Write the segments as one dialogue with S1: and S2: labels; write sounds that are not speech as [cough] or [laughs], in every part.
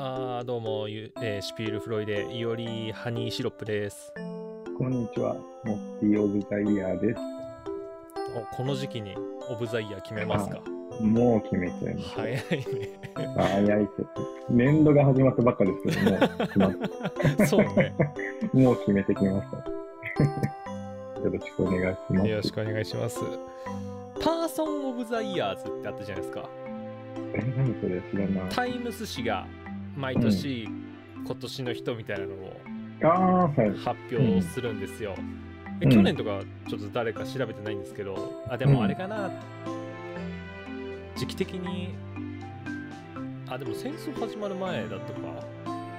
S1: どうも、ゆえーシュピールフロイデ、イオリハニーシロップです。
S2: こんにちは、モッティオブザイヤーです。
S1: おこの時期にオブザイヤー決めますか？
S2: もう決めちゃいました。
S1: 早いね。
S2: あ早いです。年度が始まったばっかですけども、[laughs]
S1: そうね。[laughs]
S2: もう決めてきました。[laughs] よろしくお願いします。
S1: よろしくお願いします。 Person of the Years ってあったじゃないですか。
S2: え、何それ？知らない。
S1: タイムス紙が毎年、今年の人みたいなのを。発表するんですよ。え
S2: うん。
S1: 去年とかちょっと誰か調べてないんですけど、あ、でもあれかな、時期的に、あ、でも戦争始まる前だったか。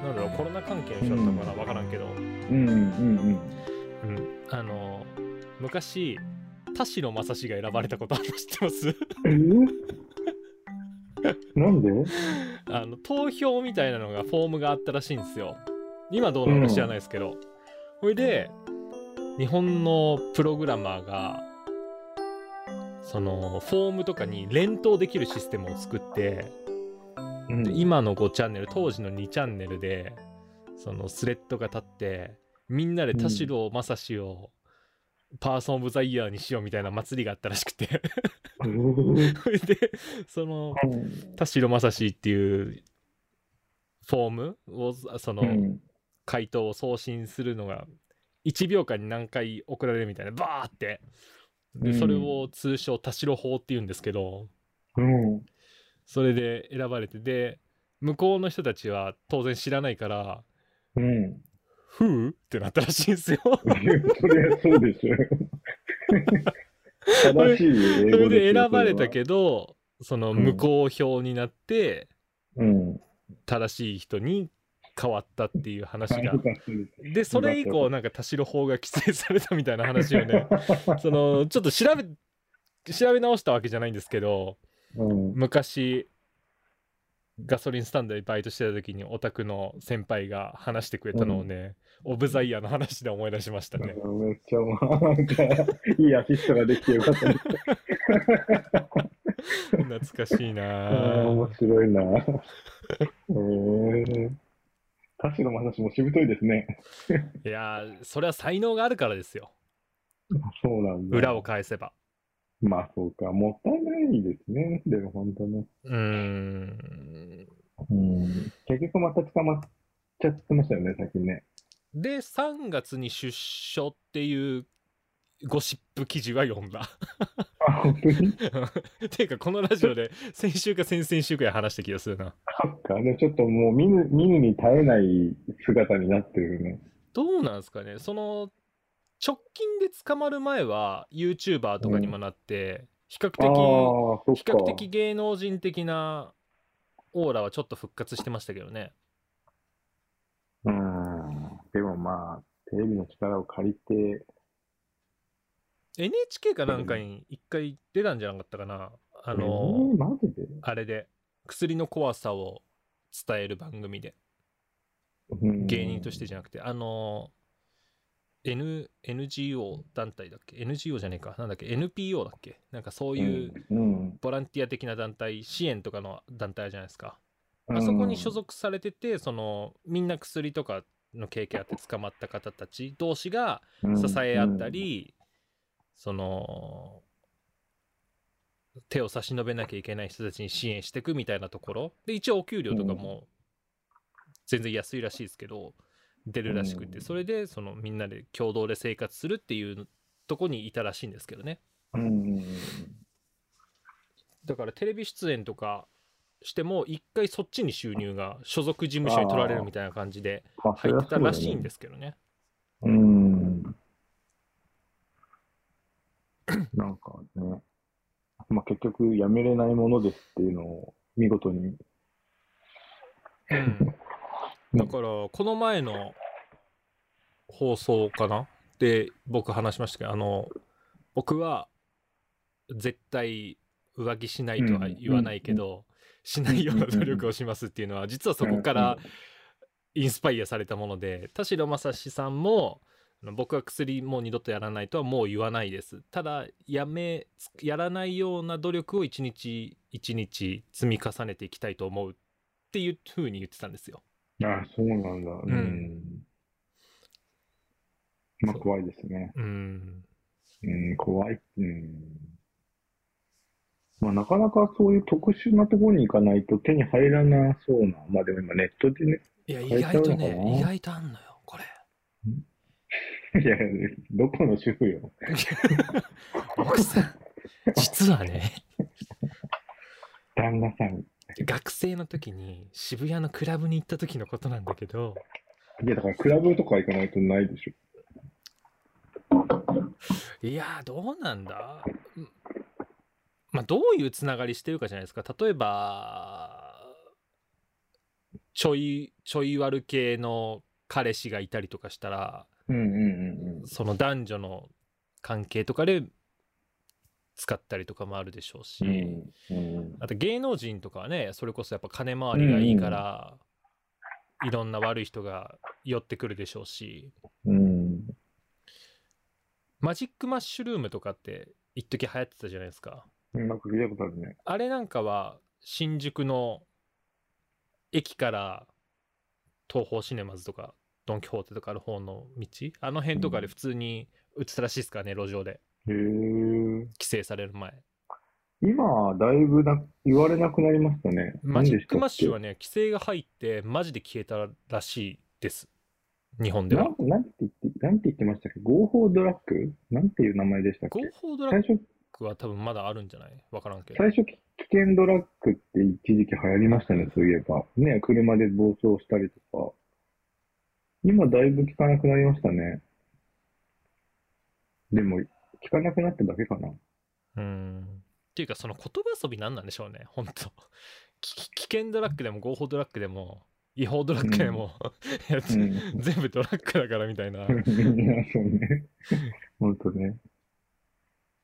S1: なんだろう、コロナ関係の人だったかな、わからんけど、
S2: うん、うん、
S1: うん、あの、昔、田代正史が選ばれたことあるの知ってます？
S2: なんで？
S1: あの投票みたいなのがフォームがあったらしいんですよ。今どうなのか知らないですけど、それで日本のプログラマーがそのフォームとかに連投できるシステムを作って
S2: うん。
S1: で今の5チャンネル当時の2チャンネルでそのスレッドが立ってみんなで田代正史をパーソン・オブ・ザ・イヤーにしようみたいな祭りがあったらしくて [laughs] でその田代正史っていうフォームをその
S2: うん
S1: 回答を送信するのが1秒間に何回送られるみたいなバーってで
S2: うん
S1: それを通称田代法っていうんですけど
S2: うん。
S1: それで選ばれてで向こうの人たちは当然知らないから
S2: うん。
S1: 「ふう?」ってなったらしいんですよ。[laughs]
S2: そりゃそうでしょ。正しい
S1: そ
S2: 英語
S1: れ
S2: で
S1: 選ばれたけどその無効票になって
S2: うん。
S1: 正しい人に変わったっていう話が
S2: で
S1: それ以降なんか田代法が規制されたみたいな話をね [laughs] そのちょっと調べ調べ直したわけじゃないんですけど
S2: うん。
S1: 昔ガソリンスタンドでバイトしてた時にオタクの先輩が話してくれたのをね、オブザイヤーの話で思い出しましたね。
S2: めっちゃ、なんか、いいアシストができてよかったです。
S1: 懐かしい
S2: あ
S1: な
S2: 面白いな。えー、の話もしぶといですね。
S1: いやーそれは才能があるからですよ
S2: そうなんだ。
S1: 裏を返せば
S2: まあそうか、もったいないですね。でも本当ね。
S1: うーん
S2: うん。結局また捕まっちゃってましたよね、最近ね。
S1: で3月に出所っていうゴシップ記事は読んだ
S2: あ、本当に？[laughs]
S1: ていうかこのラジオで先週か先々週くらい話した気がするな
S2: そっか、ね、ちょっともう見ぬ、見ぬに耐えない姿になってるね。
S1: どうなんですかねその直近で捕まる前は YouTuber とかにもなって、比較的比
S2: か。
S1: 較的芸能人的なオーラはちょっと復活してましたけどね。
S2: うん。でもまあ、テレビの力を借りて、
S1: NHK かなんかに一回出たんじゃなかったかな。あ
S2: え
S1: の、
S2: ー、マジで、
S1: あれで薬の怖さを伝える番組で。
S2: うん。
S1: 芸人としてじゃなくて。あの N NGO 団体だっけ？NGO じゃねえか。なんだっけ？NPO だっけ？なんかそういう
S2: うん、
S1: ボランティア的な団体支援とかの団体じゃないですか。
S2: うん。
S1: あそこに所属されててそのみんな薬とかの経験あって捕まった方たち同士が支え合った、り、その手を差し伸べなきゃいけない人たちに支援していくみたいなところ。で一応お給料とかも全然安いらしいですけど出るらしくて
S2: うん。
S1: それでそのみんなで共同で生活するっていうとこにいたらしいんですけどね。だからテレビ出演とかしても一回そっちに収入が所属事務所に取られるみたいな感じで
S2: まあ
S1: 入ってたらしいん
S2: で
S1: ですけどね。
S2: うん。なんかね、まあ結局やめれないものですっていうのを見事に。
S1: うんだからこの前の放送かな？で僕話しましたけどあの僕は絶対浮気しないとは言わないけど、しないような努力をしますっていうのは実はそこからインスパイアされたもので田代正史さんも僕は薬もう二度とやらないとはもう言わないです。ただやめやらないような努力を一日一日積み重ねていきたいと思うっっていうふうに言ってたんですよ。
S2: あ、そうなんだ。うんん。まあ、怖いですね。
S1: うん。
S2: うん、怖い。うん。まあ、なかなかそういう特殊なところに行かないと手に入らなそうな。まあ、でも今ネットでね。
S1: いや、意外とね、意外とあんのよ、これ。[laughs]
S2: いや、どこの主婦よ。[laughs]
S1: 奥さん、実はね、
S2: 旦那さん。
S1: 学生の時に渋谷のクラブに行った時のことなんだけど、
S2: いや、だからクラブとか行かないとないでしょ。
S1: いやー、どうなんだ？うんまあ、どういうつながりしてるかじゃないですか。例えば、ちょい、ちょい悪系の彼氏がいたりとかしたら、
S2: うんうんうんうん。
S1: その男女の関係とかで使ったりとかもあるでしょうし、
S2: うんうん
S1: あと芸能人とかはね、それこそやっぱ金回りがいいから、いろんな悪い人が寄ってくるでしょうし、
S2: うん。
S1: マジックマッシュルームとかって一時流行ってたじゃないですか。
S2: なんか聞いたことあるね。
S1: あれなんかは新宿の駅から東宝シネマズとかドン・キホーテとかある方の道？あの辺とかで普通に映ったらしいですからね、路上で。
S2: へえ。
S1: 規制される前。
S2: 今、だいぶな言われなくなりましたね。
S1: マジックマッシュは
S2: ね。
S1: ね、規制が入ってマジで消えたらしいです。日本では。
S2: ななんて言って、なんて言ってましたっけ？合法ドラッグ？なんていう名前でしたっ
S1: 合
S2: け
S1: 法ドラッ
S2: 最初、
S1: グは多分まだあるんじゃない？わからんけど。
S2: 最初、き危険ドラッグって一時期流行りましたね、そういえば。ね、車で暴走したりとか。今、だいぶ聞かなくなりましたね。でも、聞かなくなっただけかな。
S1: うん。っていうか、その言葉遊びなんなんでしょうね、本当 [laughs] き危険ドラッグでも合法ドラッグでも違法ドラッグでも、
S2: うん。[laughs]
S1: 全部ドラッグだからみたいな。
S2: いや、[laughs] そうね。ほんとね。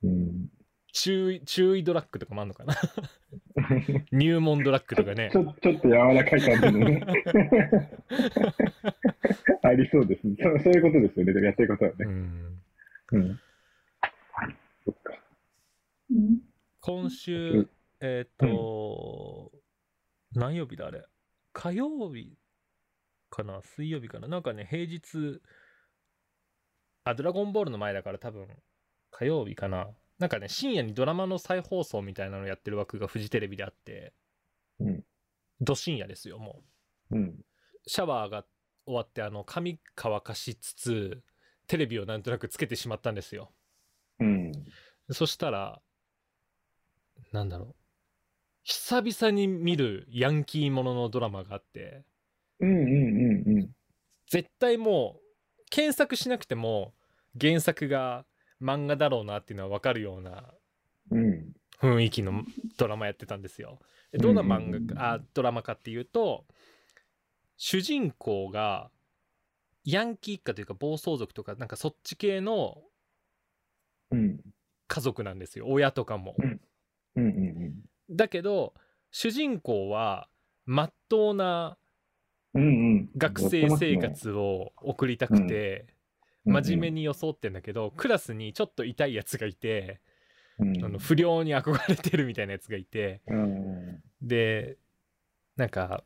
S2: うん。
S1: 注意、注意ドラッグとかもあんのかな入門ドラッグとかね
S2: ち。ょ、ちょっと柔らかい感じのね。ありそうですね。そうそういうことですよね。やってることは
S1: う
S2: ね。
S1: ん。
S2: うん。そっか。
S1: 今週、えっ、と、何曜日だあれ？火曜日かな？水曜日かな？なんかね、平日、あ、ドラゴンボールの前だから多分、火曜日かな？なんかね、深夜にドラマの再放送みたいなのやってる枠がフジテレビであって、
S2: うん。
S1: ど深夜ですよ、もう。
S2: うん。
S1: シャワーが終わって、あの、髪乾かしつつ、テレビをなんとなくつけてしまったんですよ。
S2: うん。
S1: そしたら、なんだろう。久々に見るヤンキーもののドラマがあって、
S2: うんうんうんうん。
S1: 絶対もう、検索しなくても、原作が漫画だろうなっていうのはわかるような
S2: うん。
S1: 雰囲気のドラマやってたんですよ。でどんな漫画か、あ、ドラマかっていうと、主人公が、ヤンキー一家というか暴走族とか、なんかそっち系の
S2: うん。
S1: 家族なんですよ。親とかも。
S2: うんうんうん
S1: だけど、主人公は、まっとうな
S2: うん。うんうん。
S1: 学生生活を送りたくて、真面目
S2: に。
S1: に装ってんだけど、クラスにちょっと痛いやつがいて、
S2: うん
S1: あの不良に憧れてるみたいなやつがいて、
S2: うん。
S1: で、なんか、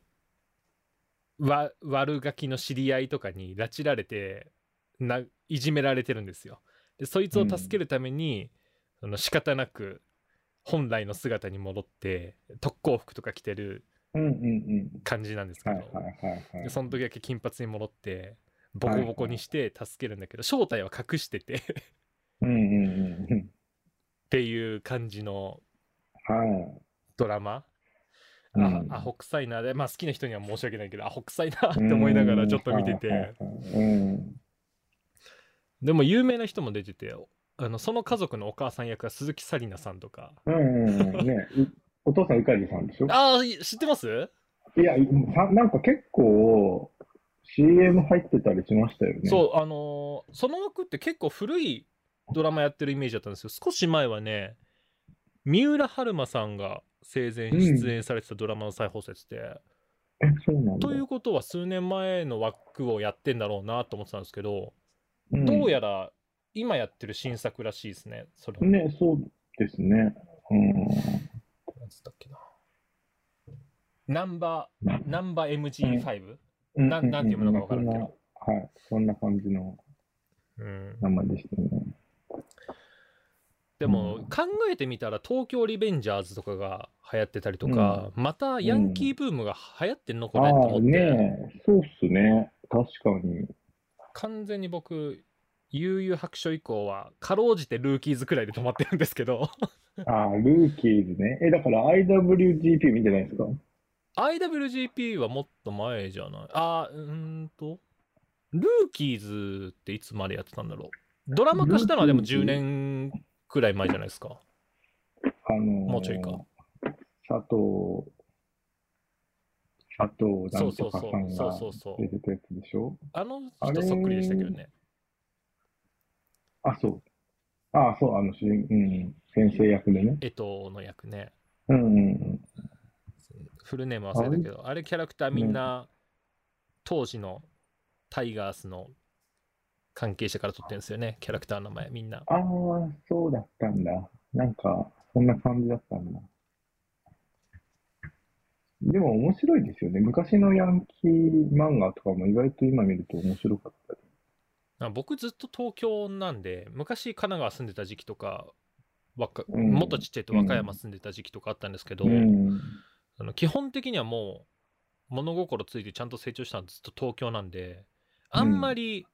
S1: わ悪ガキの知り合いとかに拉致られてないじめられてるんですよ。でそいつを助けるために、その仕方なく本来の姿に戻って特攻服とか着てる
S2: うんうんうん。
S1: 感じなんですけど。でその時だけ金髪に戻ってボコボコにして助けるんだけど、正体は隠しててっ
S2: うんうんうんうん。
S1: ていう感じの
S2: はい。
S1: ドラマ。
S2: うん
S1: あアホ臭いなでまあ好きな人には申し訳ないけどアホ臭いなって思いながらちょっと見てて。でも有名な人も出ててあのその家族のお母さん役は鈴木紗理奈さんとか
S2: うんうんうん。ね、う [laughs] お父さん、うかじさんでしょ？
S1: ああ知ってます？
S2: いや、さなんか結構 CM 入ってたりしましたよね。
S1: そうあのーその枠って結構古いドラマやってるイメージだったんですよ少し前はね三浦春馬さんが生前出演されてたドラマの再放送やってて、
S2: え、そうなんだ。
S1: ということは数年前の枠をやってんだろうなと思ってたんですけど、
S2: うん
S1: どうやら今やってる新作らしいですねそれは。
S2: ね、そうですね。うん。
S1: なんつったっけな。ナンバー、ナンバー MG5?
S2: うん。
S1: ななんていうものかわからんけど。
S2: はい、そんな感じの
S1: うん。
S2: 名前でしたね。
S1: でも
S2: うん。
S1: 考えてみたら東京リベンジャーズとかが流行ってたりとか、またヤンキーブームが流行ってんのこ
S2: あ
S1: れと
S2: あ
S1: 思って、
S2: ねえ、そうっすね。確かに。
S1: 完全に僕悠々白書以降はかろうじてルーキーズくらいで止まってるんですけど。
S2: ああ、ルーキーズね。え、だから IWGP 見てないですか
S1: ？IWGP はもっと前じゃない？あーうーんと。ルーキーズっていつまでやってたんだろう？ドラマ化したのはでも10
S2: ルーキーズ？
S1: 年くらい前じゃないですか。
S2: あのー
S1: もうちょいか。
S2: 佐藤、佐藤なんとかさんが出てたやつでしょ？
S1: あの人そっくりでしたけどね
S2: あ、そう。あ、そう、あのうん、先生役でね。
S1: 江藤の役ね
S2: うんうんうん。
S1: フルネーム忘れたけどあれ？キャラクターみんな当時のタイガースの関係者から取ってるんですよねキャラクターの名前みんな
S2: ああ、そうだったんだ。なんか、そんな感じだったんだ。でも面白いですよね。昔のヤンキー漫画とかも意外と今見ると面白かったり。
S1: あ僕ずっと東京なんで昔神奈川住んでた時期とかわか
S2: うん
S1: もっとちっちゃいと和歌山住んでた時期とかあったんですけど、
S2: うん。
S1: あの基本的にはもう物心ついてちゃんと成長したのはずっと東京なんであんまり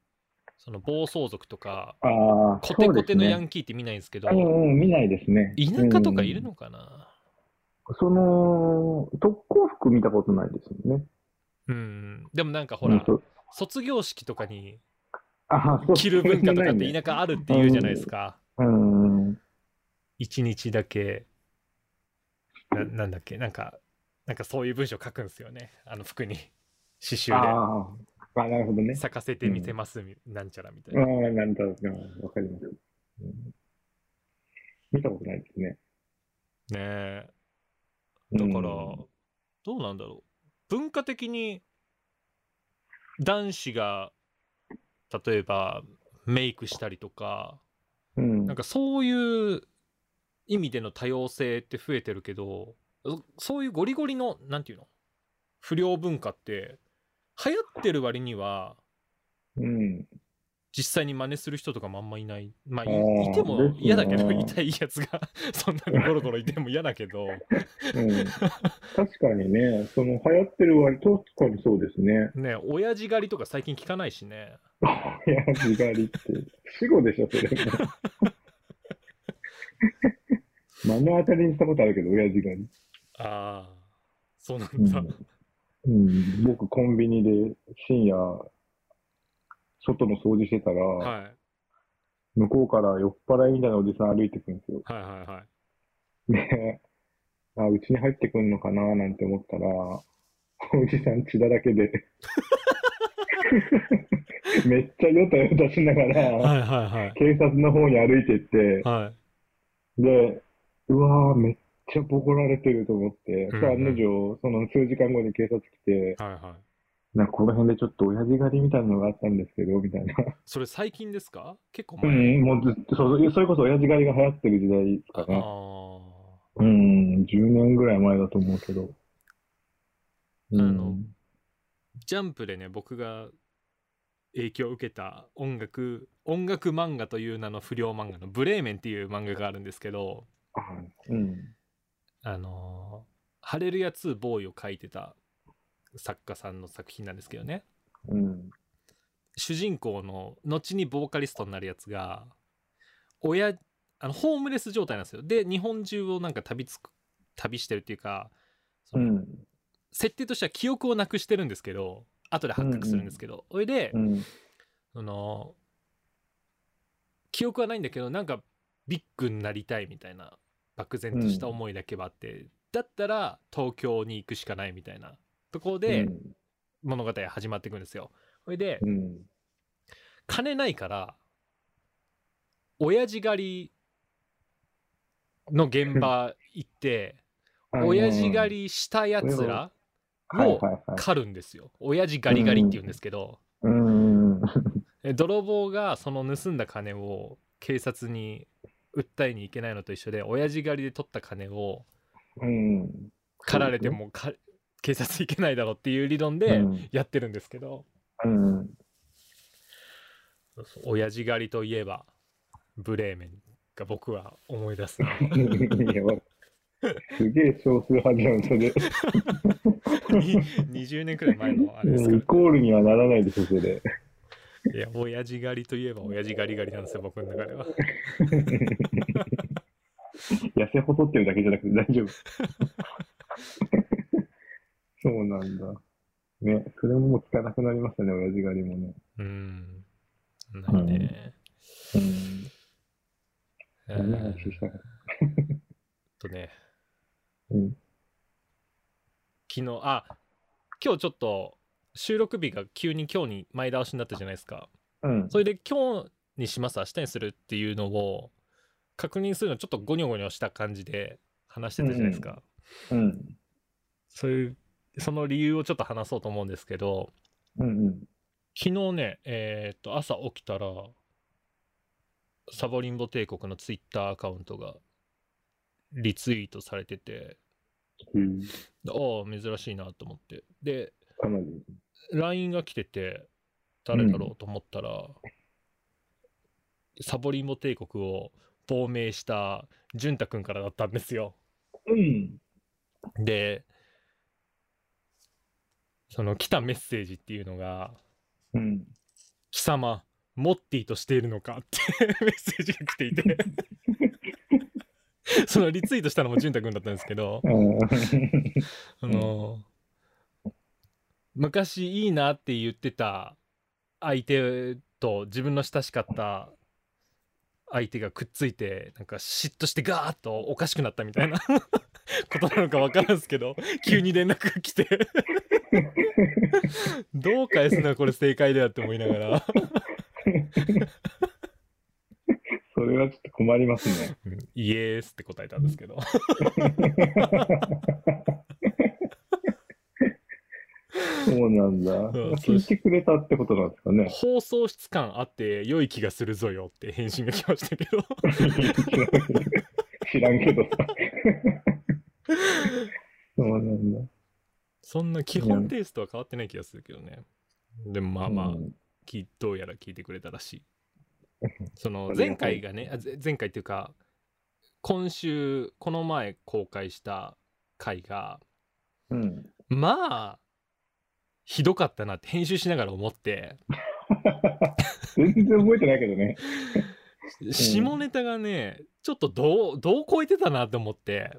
S1: その暴走族とかコテコテのヤ
S2: ン
S1: ンキーって見ないんですけど、
S2: うんうん、見ないですね。
S1: 田舎とかいるのかな、
S2: うんその、特攻服見たことないですよね。
S1: うん、でもなんかほら、卒業式とかに着る文化とかって田舎あるって言うじゃないですか。
S2: うん。うん
S1: 一日だけな、なんだっけ、なんか、なんかそういう文章書くんですよね。あの服に。刺繍
S2: ああ、あなるほどね
S1: で。。咲かせてみせますみ、なんちゃらみたい
S2: ああ
S1: な。、
S2: なんだろうな、わかります。うん見たことないですね。
S1: ねえ。だから、
S2: うん
S1: どうなんだろう。文化的に男子が例えばメイクしたりとか、
S2: うん
S1: なんかそういう意味での多様性って増えてるけど、そそういうゴリゴリの、なんていうの？不良文化って流行ってる割には
S2: うん。
S1: 実際に真似する人とかもあんまいない。まあ、いても嫌だけど、[laughs] いたいやつが [laughs] そんなにゴロゴロいても嫌だけど、
S2: うん、確かにね、その流行ってる割、確かにそうですね。
S1: ね、親父狩りとか最近聞かないしね。[laughs]
S2: 親父狩りって、死後でしょ、それも。目の当たりにしたことあるけど、親父狩り。
S1: ああ、そうなんだ。
S2: うんうん、僕、コンビニで深夜、外の掃除してたら、
S1: はい。
S2: 向こうから酔っ払いみたいなおじさん歩いてくるんですよ。
S1: はいはいはい。
S2: で、あ、うちに入ってくんのかななんて思ったら、おじさん血だらけで、[laughs] めっちゃヨタヨタしながら、
S1: はいはい
S2: 警察の方に歩いてって、
S1: はい。
S2: で、うわー、めっちゃボコられてると思って、
S1: うんうん
S2: の定、その数時間後に警察来て、
S1: はいはい。
S2: なんかこの辺でちょっと親父狩りみたいなのがあったんですけど、みたいな。
S1: それ最近ですか？結構
S2: う
S1: 前。
S2: ん、もうずっと、そうそれこそ親父狩りが流行ってる時代か
S1: あ
S2: ね。
S1: あ。
S2: うん、10年ぐらい前だと思うけど。うん
S1: あのジャンプでね、僕が影響を受けた音楽、音楽漫画という名の不良漫画のブレーメンっていう漫画があるんですけど、
S2: はいうん。
S1: あのーハレルヤ2ボーイを書いてた作家さんの作品なんですけどね。
S2: うん。
S1: 主人公の後にボーカリストになるやつが親あのホームレス状態なんですよで日本中をなんか旅つく旅してるっていうかそうの
S2: ん。
S1: 設定としては記憶をなくしてるんですけど後で発覚するんですけど、それで、
S2: うん。
S1: その記憶はないんだけどなんかビッグになりたいみたいな漠然とした思いだけはあって、だったら東京に行くしかないみたいなところで
S2: うん
S1: 物語が始まっていくんですよ。それで、
S2: うん。
S1: 金ないから親父狩りの現場行って親父狩りしたやつらを。狩るんですよ親父狩り狩りって言うんですけど
S2: うん。
S1: え [laughs] 泥棒がその盗んだ金を警察に訴えに行けないのと一緒で親父狩りで取った金を
S2: うん。
S1: 狩られてもか警察行けないだろうっていう理論でやってるんですけど、
S2: うん。
S1: そうそう親父狩りといえばブレーメンが僕は思い出す
S2: すげえ少数派じゃん、それ。
S1: に20年くらい前のあれですか
S2: イコールにはならないでしょ、それ。
S1: らいや親父狩りといえば親父狩り狩りなんですよ僕の中では [laughs]
S2: 痩せ細ってるだけじゃなくて大丈夫。そうなんだ。ね、それももう聞かなくなりましたね、親父狩りもね。
S1: うんないね、
S2: うん。
S1: え
S2: 何の
S1: ー
S2: 話したか。
S1: とね
S2: うん。
S1: 昨日あ今日ちょっと収録日が急に今日に前倒しになったじゃないですか
S2: うん。
S1: それで今日にします明日にするっていうのを確認するのちょっとゴニョゴニョした感じで話してたじゃないですか、
S2: うん。
S1: そういうその理由をちょっと話そうと思うんですけど
S2: うん。うん。
S1: 昨日ねえーっと朝起きたらサボリンボ帝国のツイッターアカウントがリツイートされてて
S2: うん。
S1: でああ珍しいなと思ってで。LINE が来てて誰だろうと思ったら、サボリンボ帝国を亡命した潤太くんからだったんですよ。
S2: うん。
S1: でその来たメッセージっていうのが
S2: うん。
S1: 「貴様モッティとしているのか?」って [laughs] メッセージが来ていて [laughs] そのリツイートしたのも潤太くんだったんですけどあの昔いいなって言ってた相手と自分の親しかった相手がくっついてなんか嫉妬してガーッとおかしくなったみたいな [laughs] ことなのか分からんすけど急に連絡が来て [laughs] どう返すのがこれ正解だよって思いながら
S2: それはちょっと困りますね。
S1: うんイエースって答えたんですけど
S2: そうなんだ。聞いてくれたってことなんですかね。
S1: 放送室感あって良い気がするぞよって返信が来ましたけど [laughs]
S2: 知らんけどさ。[laughs] そうなんだ。
S1: そんな基本テイストは変わってない気がするけどね。でもまあまあ、
S2: うん
S1: きどうやら聞いてくれたらしい。[laughs] その前回がね、前回っていうか、今週、この前公開した回が、
S2: うん。
S1: まあ、ひどかったなって編集しながら思って、[laughs]
S2: 全然覚えてないけどね。
S1: 下ネタがね、ちょっとどう、どう超えてたなって思って、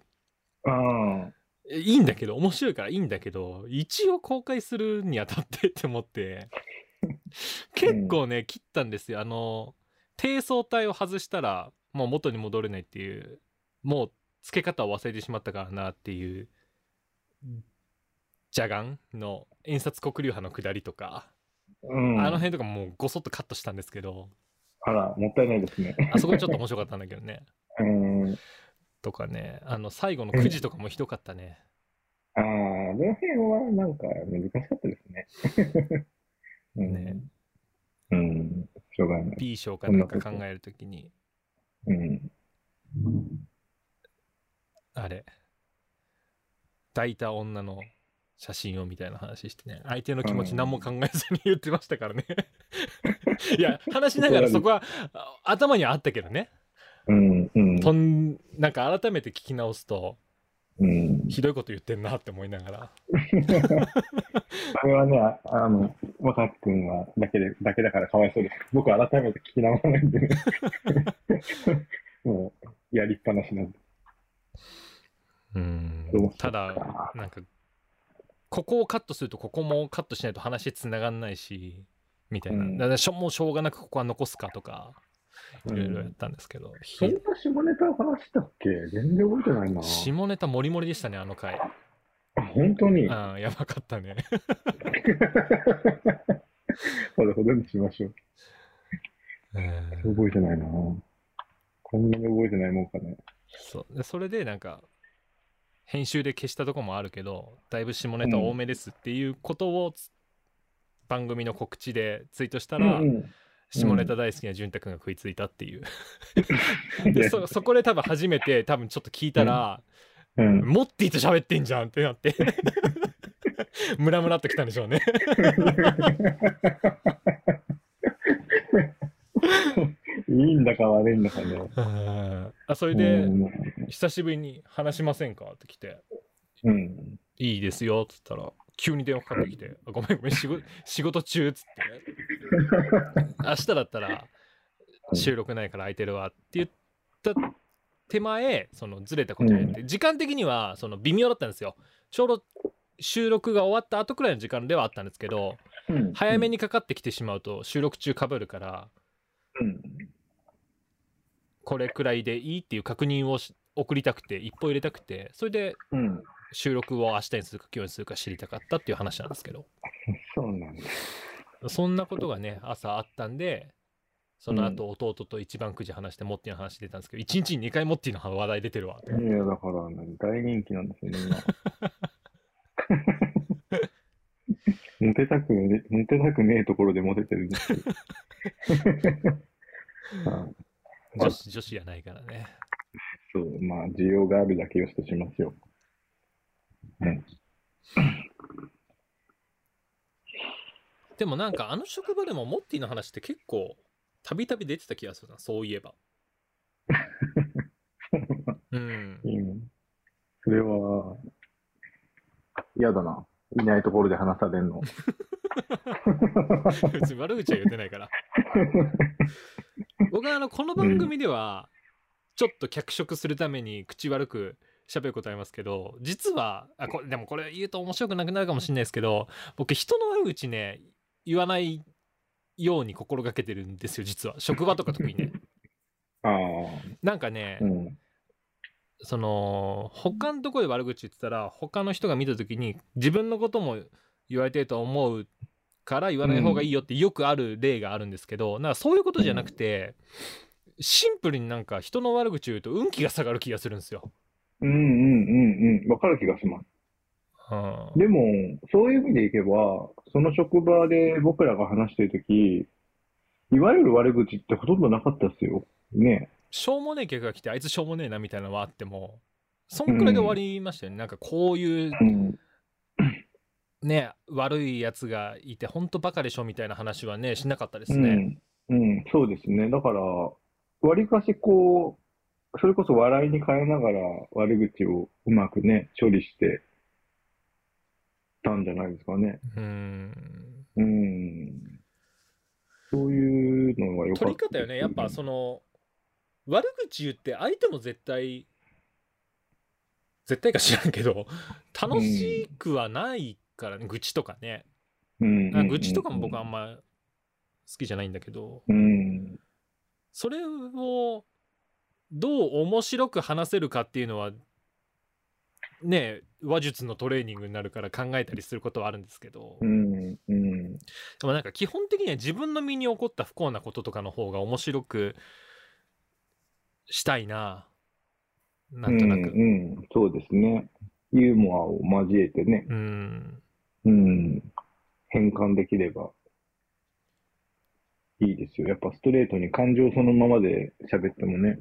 S2: ああ。
S1: いいんだけど、面白いからいいんだけど、一応公開するにあたってって思って、結構ね、切ったんですよ。あの、低層体を外したら、もう元に戻れないっていう、もう付け方を忘れてしまったからなっていう、ジャガンの印刷黒竜派の下りとか、
S2: うん。
S1: あの辺とかもうごそっとカットしたんですけど、
S2: あら、もったいないですね。
S1: あそこちょっと面白かったんだけどね。[laughs]
S2: うん。
S1: とかね、あの、最後の9時とかもひどかったね。
S2: ああ、あの辺はなんか難しかったですね。[laughs] うん、
S1: ね
S2: うん。しょうがない。
S1: B 賞かなんか考えるときに、
S2: うん。
S1: あれ、抱いた女の写真をみたいな話してね、相手の気持ち何も考えずに言ってましたからね。[laughs] いや、話しながらそこはあ頭にはあったけどね、
S2: うん。うん。
S1: とんなんか改めて聞き直すと、
S2: うん。
S1: ひどいこと言ってんなって思いながら、
S2: あれはね、ああの、若く君はだけで、だけだからかわいそうです。僕は改めて聞き直さないんでね。[laughs] もう、やりっぱなしなんで。
S1: うんただ、なんか、ここをカットするとここもカットしないと話つながんないし、みたいな。
S2: うん
S1: だからしょもうしょうがなくここは残すかとか、いろいろやっ
S2: うん
S1: たんですけど、
S2: そんな下ネタの話したっけ？全然覚えてないな。
S1: 下ネタもりもりでしたね、あの回。
S2: あ本当に？
S1: ああ、やばかったね。[laughs]
S2: ほどほどにしましょう。
S1: うん
S2: 覚えてないな。こんなに覚えてないもんかね。
S1: そうでそれでなんか、編集で消したとこもあるけど、だいぶ下ネタ多めですっていうことをつ、番組の告知でツイートしたら、
S2: うん
S1: 下ネタ大好きな潤太くんが食いついたっていう。
S2: う [laughs] ん
S1: でそそこで多分初めて多分ちょっと聞いたら、
S2: うん。
S1: モッティと喋ってんじゃんってなって [laughs] ムラムラっときたんでしょうね。[laughs]
S2: いいんだか悪いんだかね。
S1: あそれで、
S2: うん
S1: 久しぶりに話しませんかって来て、
S2: うん。
S1: いいですよっつったら、急に電話かかってきて、あごめんごめん、仕事仕事中っつってね。[laughs] 明日だったら収録ないから空いてるわって言った手前、そのずれたことによって、時間的にはその微妙だったんですよ。ちょうど収録が終わった後くらいの時間ではあったんですけど、
S2: うん
S1: 早めにかかってきてしまうと収録中かぶるから、
S2: うん。
S1: これくらいでいいっていう確認をし送りたくて、一歩入れたくて、それで
S2: うん。
S1: 収録を明日にするか今日にするか知りたかったっていう話なんですけど、[laughs]
S2: そうなんだ。
S1: そんなことがね、朝あったんで、その後弟と一番くじ話してモッティの話出たんですけど、一日に2回モッティの話題出てるわ。
S2: いや、だから、ね、大人気なんですよね、今。[laughs] モテたくね、モテたくねえところでモテてるんですよ。[laughs] はい
S1: 女子女子じゃないからね。
S2: そう、まあ、需要があるだけよしとしますよ。うん。
S1: でもなんかあの職場でもモッティの話って結構たびたび出てた気がするな、そういえば。うん。
S2: いいね。それは、嫌だな。いないところで話されんの。[laughs]
S1: 別に悪口は言ってないから。僕はあのこの番組ではちょっと脚色するために口悪く喋ることありますけど実はあこれでもこれ言うと面白くなくなるかもしれないですけど僕人の悪口ね言わないように心がけてるんですよ実は職場とか特にね [laughs]
S2: ああ、
S1: なんかね、
S2: うん。
S1: その他のところで悪口言ってたら他の人が見た時に自分のことも言われてると思うから言わない方がいいよってよくある例があるんですけど、なんかそういうことじゃなくて、シンプルになんか人の悪口言うと運気が下がる気がするんですよ。
S2: うんうんうんうん。わかる気がします。
S1: うん、
S2: でも、そういう意味でいけば、その職場で僕らが話してるとき、いわゆる悪口ってほとんどなかったっすよ。ね。
S1: しょうもねえ客が来てあいつしょうもねえなみたいなのはあってもそんくらいで終わりましたよね、なんかこういう
S2: うん。
S1: ね悪いやつがいてほんとバカでしょみたいな話はねしなかったですね。
S2: うん。うん、そうですね。だから、わりかしこう、それこそ笑いに変えながら悪口をうまくね、処理してたんじゃないですかね。
S1: うん。
S2: うん。そういうのが良か
S1: 取
S2: った
S1: り方よね。やっぱその悪口言って相手も絶対絶対か知らんけど楽しくはないからね、愚痴とかね。
S2: うん。
S1: あ愚痴とかも僕あんま好きじゃないんだけど。
S2: うん。
S1: それをどう面白く話せるかっていうのはね話術のトレーニングになるから考えたりすることはあるんですけど、
S2: うん。うん。
S1: でもなんか基本的には自分の身に起こった不幸なこととかの方が面白くしたいな。なんとなく。
S2: うん、うん、そうですね。ユーモアを交えてね、
S1: うん。
S2: うん、変換できればいいですよ。やっぱストレートに感情そのままで喋ってもね。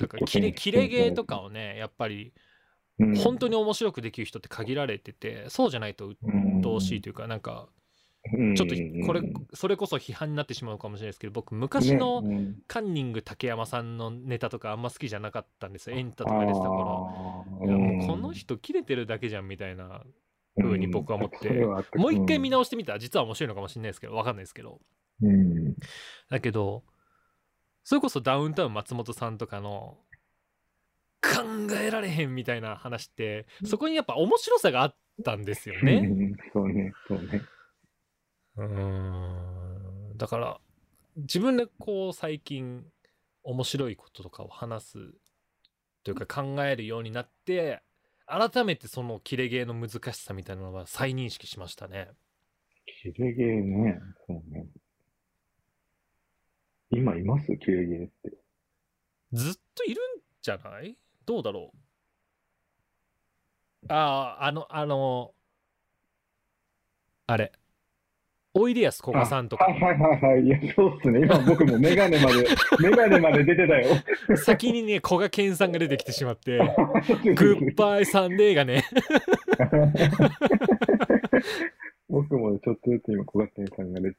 S1: だからキレキレゲーとかをね、やっぱり
S2: うん、
S1: 本当に面白くできる人って限られてて、そうじゃないと鬱陶しいというか、なんか
S2: うん、
S1: ちょっとこれ
S2: うん、
S1: それこそ批判になってしまうかもしれないですけど、僕昔のカンニング竹山さんのネタとかあんま好きじゃなかったんですよ。エンタとか出てた頃。
S2: あー
S1: いやもうこの人切れてるだけじゃんみたいな風に僕は思ってもう一回見直してみたら実は面白いのかもしれないですけどわかんないですけど。
S2: うん。
S1: だけどそれこそダウンタウン松本さんとかの考えられへんみたいな話ってそこにやっぱ面白さがあったんですよ
S2: う
S1: ね
S2: んそうね、そうね。
S1: うーんだから自分でこう最近面白いこととかを話すというか考えるようになって改めてそのキレゲーの難しさみたいなのは再認識しましたね。
S2: キレゲーね、そうね。今います？キレゲーって。
S1: ずっといるんじゃない？どうだろう？ああ、あの、あの、あれ。おいでやすこがさんとか
S2: はいはいはいはい。いや、そうっすね。今僕もメガネまで、[laughs] メガネまで出てたよ。
S1: 先にね古賀健さんが出てきてしまって [laughs] グッバイサンデーがね [laughs]
S2: 僕もちょっとずつ今、小学生さんが出て、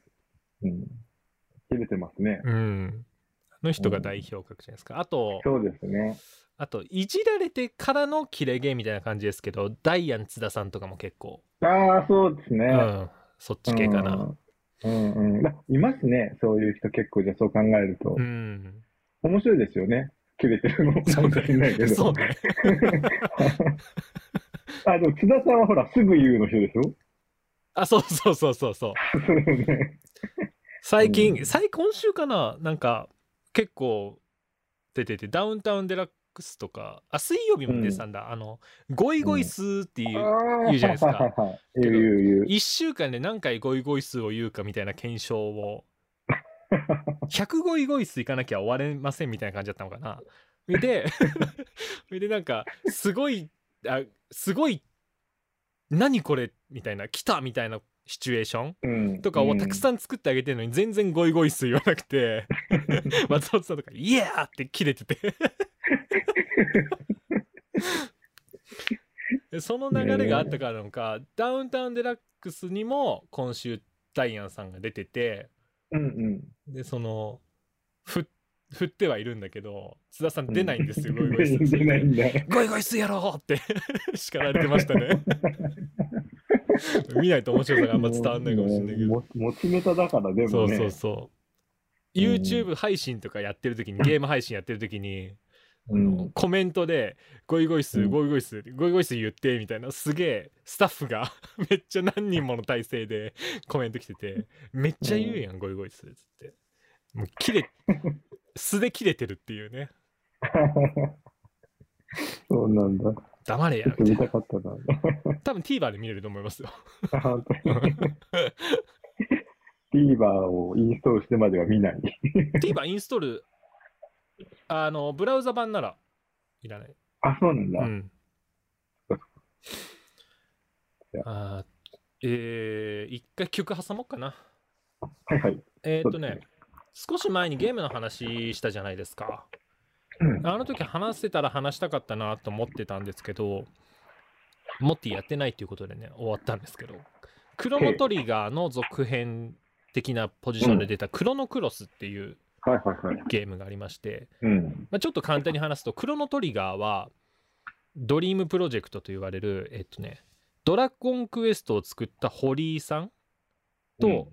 S2: うん。切れてますね。
S1: うんあの人が代表格じゃないですかあと
S2: そうですね。
S1: あといじられてからのキレゲーみたいな感じですけどダイアン津田さんとかも結構、
S2: ああ、そうですね。
S1: うん、そっち系かな
S2: うんうんうん。あいますね。そういう人結構、じゃあそう考えると
S1: う。ん
S2: 面白いですよね。切れてるの。なんかしないけど。
S1: そうね [laughs]
S2: あ、でも津田さんはほら、すぐ言うの人でしょ？
S1: あそうそうそうそうそう [laughs]
S2: そうね。
S1: 最近、
S2: うん。
S1: 最今週かな？なんか結構出ててダウンタウンデラックスとかあ水曜日も出てたん。だ、あのゴイゴイスーっていう、
S2: ああ
S1: 言うじゃないですか。
S2: 言う。
S1: 1週間で何回ゴイゴイスーを言うかみたいな検証を [laughs] 100ゴイゴイスーいかなきゃ終われませんみたいな感じだったのかな？でで [laughs] なんかすごいあすごい何これ？みたいな来たみたいなシチュエーション
S2: うん。
S1: とかをたくさん作ってあげてるのに全然ゴイゴイスー言わなくて。松本さんとか「イエー!」って切れてて。[laughs] でその流れがあったからなのか、ダウンタウンデラックスにも今週ダイアンさんが出てて。
S2: うんうん。
S1: でそのふ振ってはいるんだけど津田さん出ないんですよ、ゴイゴイスー [laughs]
S2: 出ないんだ。
S1: ゴイゴイスーやろうって [laughs] 叱られてましたね [laughs] 見ないと面白さがあんま伝わんないかもしれないけど
S2: も持ちネタだから、でもね。
S1: そうそうそう。YouTube 配信とかやってる時に、ゲーム配信やってる時に、
S2: うん。
S1: コメントで、ゴイゴイス、ゴイゴイス、ゴイゴイス言って、みたいな、すげえ、スタッフがめっちゃ何人もの体制でコメント来てて、めっちゃ言うやん、ゴイゴイスー、つって。もう切れ、素で切れてるっていうね。
S2: そうなんだ。
S1: 黙れや
S2: ちょっ、と見
S1: みたい
S2: たかったな。
S1: な。多分 TVer で見れると思いますよ。
S2: 本当に [laughs] TVer をインストールしてまでは見ない。
S1: TVer インストール、あの、ブラウザ版ならいらない。
S2: あ、そうなんだ。
S1: うん。あーえー、一回曲挟もうかな。
S2: はいはい。
S1: えーっとね少し前にゲームの話したじゃないですか。
S2: うん
S1: あの時話せたら話したかったなと思ってたんですけど、モッティやってないっていうことでね、終わったんですけど、クロノトリガーの続編的なポジションで出たクロノクロスっていう。ゲームがありまして、
S2: うん。
S1: まあ、ちょっと簡単に話すと、クロノトリガーは、ドリームプロジェクトと言われる、えっとね、ドラゴンクエストを作った堀井さんと、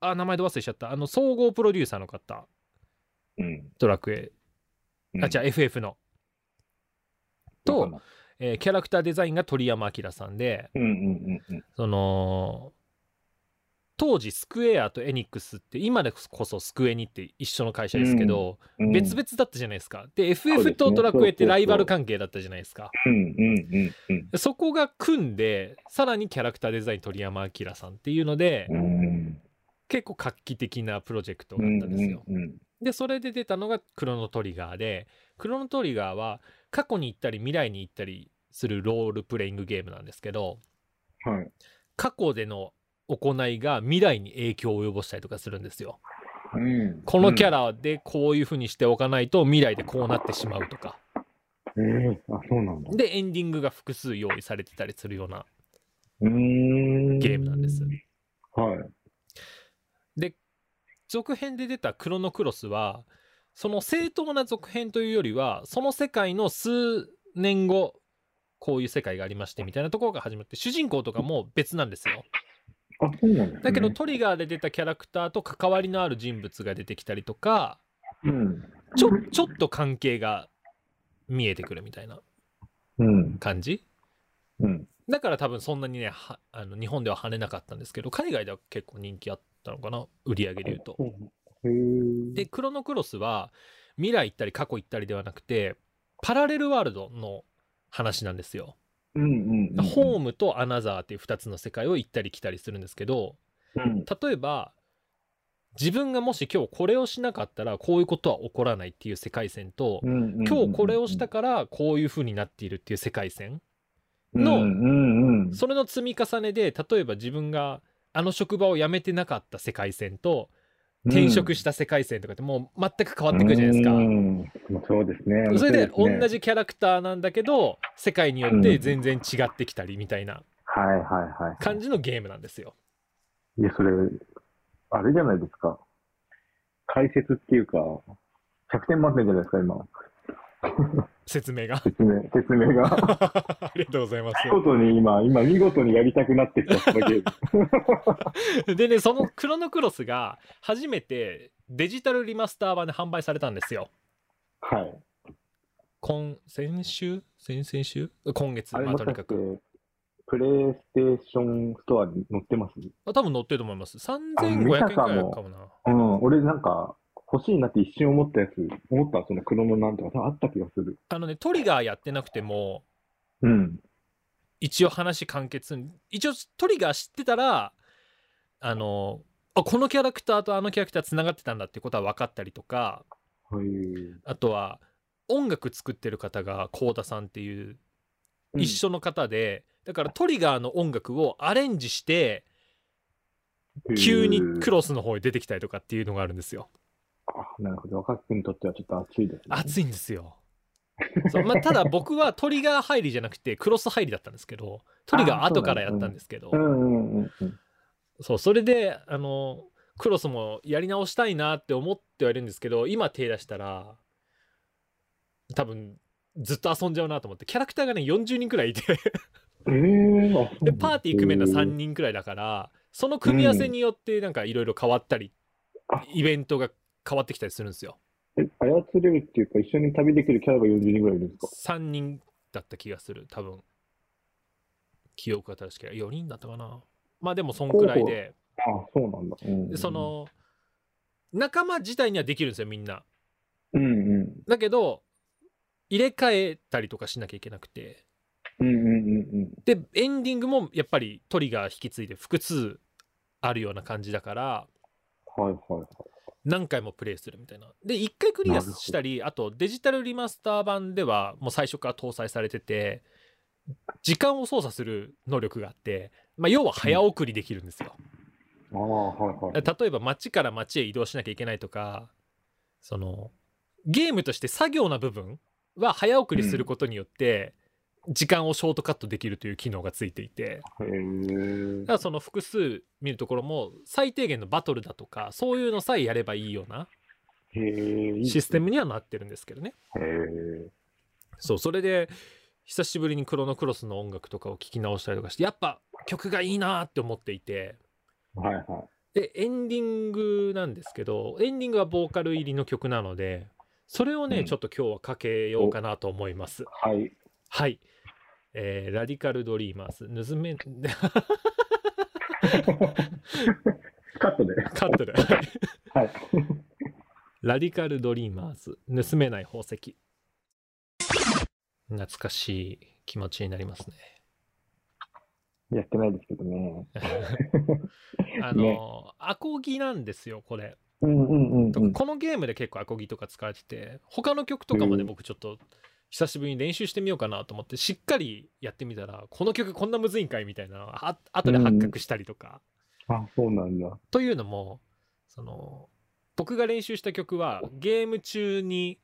S1: あ、名前で忘れちゃった、あの、総合プロデューサーの方、
S2: うん、
S1: ドラクエ、
S2: うん。
S1: あ、じゃあ FF の、と、えーキャラクターデザインが鳥山明さんで、
S2: うんうんうんうん。
S1: その、当時スクエアとエニックスって今でこそスクエニって一緒の会社ですけど、
S2: うん
S1: 別々だったじゃないですか。で、FF
S2: ね。
S1: とドラクエってライバル関係だったじゃないですか。
S2: うんうん
S1: そこが組んで、さらにキャラクターデザイン鳥山明さんっていうので、
S2: うん。
S1: 結構画期的なプロジェクト
S2: うん
S1: だったんですよ。
S2: うん
S1: で、それで出たのがクロノトリガーで、クロノトリガーは過去に行ったり未来に行ったりするロールプレイングゲームなんですけど、
S2: はい。
S1: 過去での行いが未来に影響を及ぼしたりとかするんですよ。
S2: うん
S1: このキャラでこういう風にしておかないと未来でこうなってしまうとか。
S2: ええあ、そうなんだ。
S1: で、エンディングが複数用意されてたりするような。ゲームなんです。
S2: はい。
S1: で、続編で出たクロノクロスは、その正当な続編というよりは、その世界の数年後、こういう世界がありましてみたいなところが始まって、主人公とかも別なんですよ。
S2: あ、そうなんね。
S1: だけどトリガーで出たキャラクターと関わりのある人物が出てきたりとか、
S2: うん。
S1: ちょちょっと関係が見えてくるみたいな
S2: うん。
S1: 感じ？
S2: うん。
S1: だから多分そんなにねはあの日本では跳ねなかったんですけど海外では結構人気あったのかな売り上げで言うと。でクロノクロスは未来行ったり過去行ったりではなくてパラレルワールドの話なんですよ。
S2: うんうんうん。
S1: ホームとアナザーっていう2つの世界を行ったり来たりするんですけど
S2: うん。
S1: 例えば自分がもし今日これをしなかったらこういうことは起こらないっていう世界線と、
S2: 今
S1: 今日これをしたからこういう風になっているっていう世界線の
S2: うんうんうん。
S1: それの積み重ねで例えば自分があの職場を辞めてなかった世界線と転職した世界線とかってもう全く変わってくるじゃないですか。
S2: うそうですね。
S1: それで同
S2: じ。
S1: じキャラクターなんだけど世界によって全然違ってきたりみたいな。感じのゲームなんですよ。
S2: いや、それ、あれじゃないですか。解説っていうか、100点満点じゃないですか、今。
S1: 説明が。
S2: 説明、説明が。[laughs]
S1: ありがとうございます
S2: 見。事に今、今見事にやりたくなってきた、そのゲーム。[laughs]
S1: でね、そのクロノクロスが初めてデジタルリマスター版で販売されたんですよ。
S2: はい。
S1: 今、先週？先々週？今月、まあとにかく。、
S2: プレイステーションストアに載ってます？
S1: あ多分載ってると思います。
S2: あ
S1: 3500円くらい
S2: かも
S1: な。
S2: うん、俺なんか、欲しいなって一瞬思ったやつ、思ったそのクロノなんとか、多分あった気がする。
S1: あのね、トリガーやってなくても、
S2: うん。
S1: 一応話完結一応トリガー知ってたらあのあこのキャラクターとあのキャラクターつながってたんだってことは分かったりとか
S2: はい。
S1: あとは音楽作ってる方が幸田さんっていう一緒の方で、だからトリガーの音楽をアレンジして急にク
S2: ロ
S1: ロスの方に出てきたりとかっていうのがあるんですよ
S2: あ、なるほど。若くにとってはちょっと熱いですね。
S1: 熱いんですよそうまあ、ただ僕はトリガー入りじゃなくてクロス入りだったんですけどトリガー後からやったんですけど。そうそれであのクロスもやり直したいなって思ってはいるんですけど今手出したら多分ずっと遊んじゃうなと思ってキャラクターがね40人くらいいて
S2: えー、あ
S1: でパーティー組めるのは3人くらいだからその組み合わせによってなんかいろいろ変わったり、
S2: あ
S1: イベントが変わってきたりするんですよ。
S2: え、操れるっていうか、一緒に旅できるキャラが40人ぐらいいるんですか
S1: ？3人だった気がする多分。記憶が正しければ。4人だったかな。まあでもそんくらいで。
S2: あそうなんだ。うんうん。
S1: でそ、の仲間自体にはできるんですよみんな。
S2: うんうん。
S1: だけど入れ替えたりとかしなきゃいけなくて。
S2: うんうんうんうん。
S1: でエンディングもやっぱりトリガー引き継いで複数あるような感じだから。
S2: はいはいはい。
S1: 何回もプレイするみたいな。で1回クリアしたりあとデジタルリマスター版ではもう最初から搭載されてて時間を操作する能力があって、まあ、要は早送りできるんですよ、
S2: ああ、はいはい。
S1: 例えば町から町へ移動しなきゃいけないとかそのゲームとして作業な部分は早送りすることによって時間をショートカットできるという機能がついていて。だからその複数見るところも最低限のバトルだとかそういうのさえやればいいようなシステムにはなってるんですけどね。そうそれで久しぶりにクロノクロスの音楽とかを聴き直したりとかしてやっぱ曲がいいなって思っていて。
S2: はいはい。
S1: でエンディングなんですけどエンディングはボーカル入りの曲なのでそれをね、
S2: うん。
S1: ちょっと今日はかけようかなと思います。
S2: はい。
S1: はい、えーラディカルドリーマーズ。盗め [laughs]
S2: カットで。
S1: カットで。はい。
S2: はい。
S1: ラディカルドリーマーズ。盗めない宝石。懐かしい気持ちになりますね。
S2: やってないですけどね。[laughs]
S1: あの、アコギなんですよこれ。
S2: うんうんうんうん。
S1: このゲームで結構アコギとか使われてて他の曲とかもね
S2: うん
S1: 僕ちょっと久しぶりに練習してみようかなと思ってしっかりやってみたらこの曲こんなむずいんかいみたいなあ後で発覚したりとか、
S2: あ、そうなんだ。
S1: というのもその僕が練習した曲はゲーム中に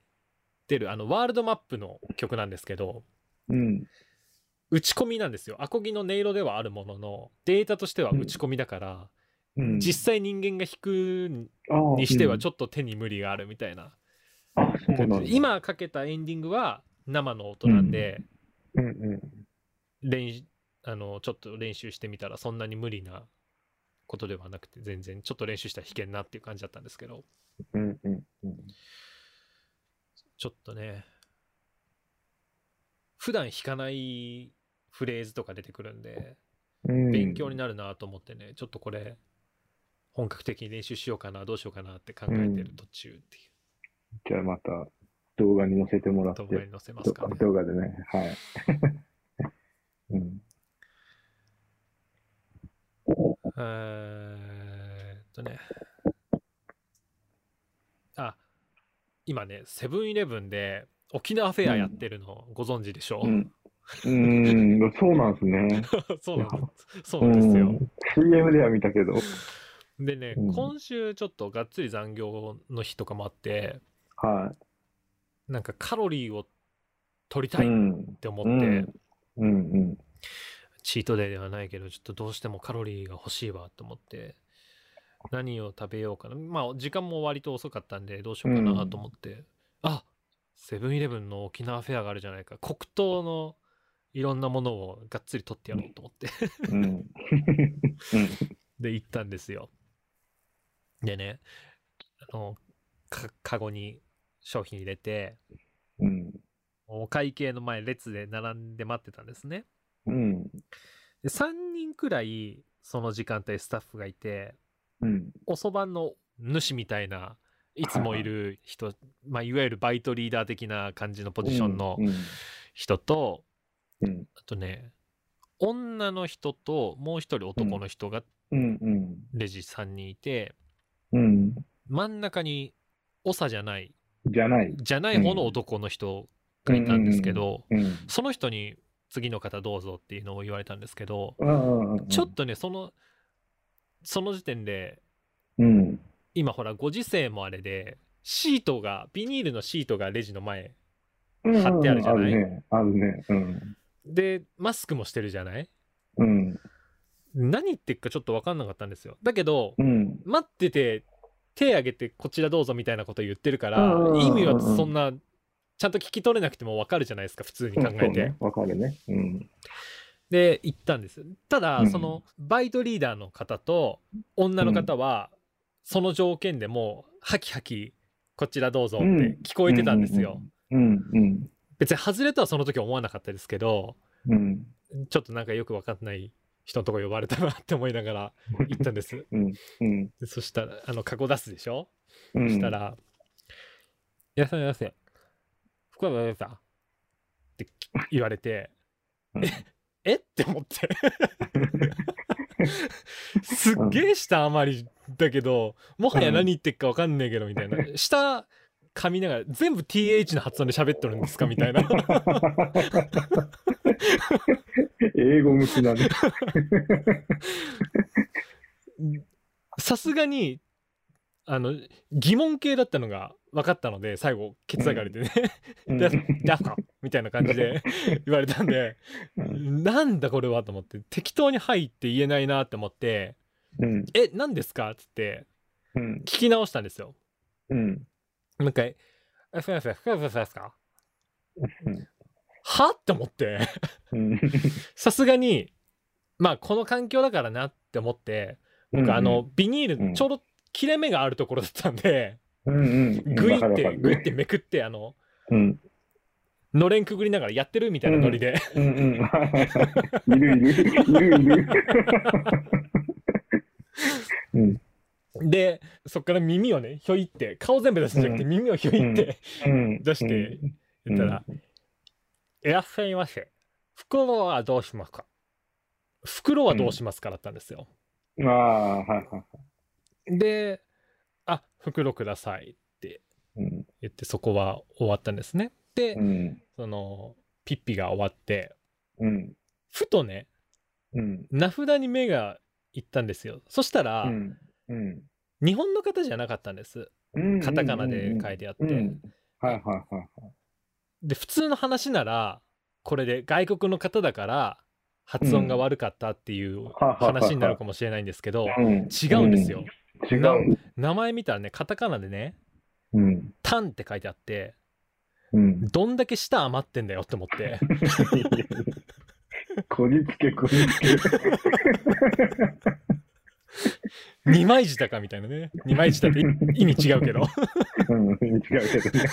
S1: 出るあのワールドマップの曲なんですけど
S2: うん。
S1: 打ち込みなんですよ。アコギの音色ではあるもののデータとしては打ち込みだから、
S2: うん、
S1: 実際人間が弾く
S2: あ
S1: にしてはち
S2: ょ
S1: ょっと手に無理があるみたいな、今かけたエンディングは生の音なんで、
S2: うん。うん。
S1: 練あのちょっと練習してみたらそんなに無理なことではなくて全然ちょっと練習したら弾けんなっていう感じだったんですけど。
S2: うんうんうん。
S1: ちょっとね普段弾かないフレーズとか出てくるんで
S2: うん。
S1: 勉強になるなと思ってね、ちょっとこれ本格的に練習しようかなどうしようかなって考えてる途中ってい
S2: じゃあまた動画に載せてもらって。
S1: う動画に載せますかね
S2: ど動画でね。はい。[laughs] うん。
S1: えーっとね。あ、今ね、セブンイレブンで沖縄フェアやってるのご存知でしょう、
S2: うん。うん、そうなんですね。[laughs]
S1: そうなんです。そうなんですよ。
S2: CM では見たけど。
S1: でね、
S2: うん
S1: 今週ちょっとがっつり残業の日とかもあって、
S2: は
S1: なんかカロリーを取り
S2: い。
S1: たいっ
S2: ん。
S1: て思って、
S2: うん。うんうん。
S1: チートデイではないけど、ちょっとどうしてもカロリーが欲しいわと思って、何を食べようかな。まあ、時間も割と遅かったんで、どうしようかなと思って、あセブンイレブンの沖縄フェアがあるじゃないか。黒糖のいろんなものをがっつり取ってやろうと思って。
S2: うん。うん。[laughs]
S1: で、行ったんですよ。でね、あの、か、カゴに商品入れて、
S2: うん。
S1: お会計の前列で並んで待ってたんですね。
S2: うん。
S1: で3人くらいその時間帯スタッフがいて
S2: うん。
S1: おそばの主みたいないつもいる人、まあ、いわゆるバイトリーダー的な感じのポジションの
S2: うん。
S1: 人と、
S2: うん。
S1: あとね女の人ともう一人男の人が
S2: うん。うん。
S1: レジ3人いて、
S2: うん。
S1: 真ん中に長じゃない
S2: じゃない。
S1: じゃない方の男の人がいたんですけど、
S2: うん。
S1: その人に次の方どうぞっていうのを言われたんですけど、
S2: うんうん。
S1: ちょっとねそのその時点で
S2: うん。
S1: 今ほらご時世もあれでシートがビニールのシートがレジの前
S2: うん。
S1: 貼ってあるじゃない？
S2: あるね。あるね。うん。
S1: でマスクもしてるじゃない？
S2: うん。
S1: 何言ってっかちょっと分かんなかったんですよだけど
S2: うん。
S1: 待ってて手挙げてこちらどうぞみたいなこと言ってるから意味はそんなちゃんと聞き取れなくても分かるじゃないですか普通に考えて。
S2: わかるね。うん。
S1: で行ったんですただ、
S2: うん
S1: そのバイトリーダーの方と女の方は、その条件でもうハキハキこちらどうぞって聞こえてたんですよ。別に外れとはその時は思わなかったですけど
S2: うん。
S1: ちょっとなんかよく分かんない人のとこ呼ばれたなって思いながら [laughs] 行ったんです。
S2: うん。うん。
S1: でそしたらあのカゴ出すでしょ、
S2: うん。
S1: そしたら「いらっしゃいませ。福山さん」って言われて
S2: うん、
S1: えって思って。すっげえ下余りだけどもはや何言ってっか分かんねえけどみたいな。下噛みながら全部 TH の発音で喋っとるんですか？みたいな [laughs]
S2: 英語向きだね。
S1: さすがにあの疑問系だったのが分かったので最後ケツ上がりでね「
S2: うん
S1: でですか?」みたいな感じで言われたんでなんだこれはと思って適当に「はい」って言えないなって思って
S2: うん。
S1: 「え何ですか?」っつって
S2: うん。
S1: 聞き直したんですよ
S2: うん。
S1: もう一回「あすいません福山さんですか?
S2: うん」
S1: は？って思って
S2: うん。
S1: さすがにまあこの環境だからなって思って僕あの、ビニー
S2: うん
S1: ルちょうど切れ目があるところだったんで。グイってグイってめくってあの
S2: うん。
S1: のれんくぐりながらやってるみたいなノリで、
S2: うんうん。[laughs] いるいる。いるいる。うん。
S1: でそっから耳をねひょいって顔全部出すんじゃなくて
S2: うん
S1: 耳をひょいって
S2: うん。
S1: 出して言ったら「いらっしゃいませ袋はどうしますか?」袋はどうしますかだったんですよ。
S2: うん。ああ、はいはい。
S1: で「あ袋ください」って
S2: うん。
S1: 言ってそこは終わったんですね。で、
S2: うん。
S1: そのピッピが終わって
S2: うん。
S1: ふとね
S2: うん。
S1: 名札に目がいったんですよ。そしたら、
S2: うん。うん。
S1: 日本の方じゃなかったんです。
S2: うん。
S1: カタカナで書いてあって。
S2: うんはいはいはいはい。
S1: で普通の話ならこれで外国の方だから発音が悪かったっていう話になるかもしれないんですけど
S2: うん
S1: 違うんですよ。
S2: 違う。
S1: 名前見たらねカタカナでね
S2: うん。
S1: 「タン」って書いてあって
S2: うん。
S1: どんだけ舌余ってんだよって思って [laughs]
S2: こじつけこじつけ。[laughs]
S1: 二枚舌かみたいなね。二枚舌って意味違うけど。
S2: うん、違うけどね。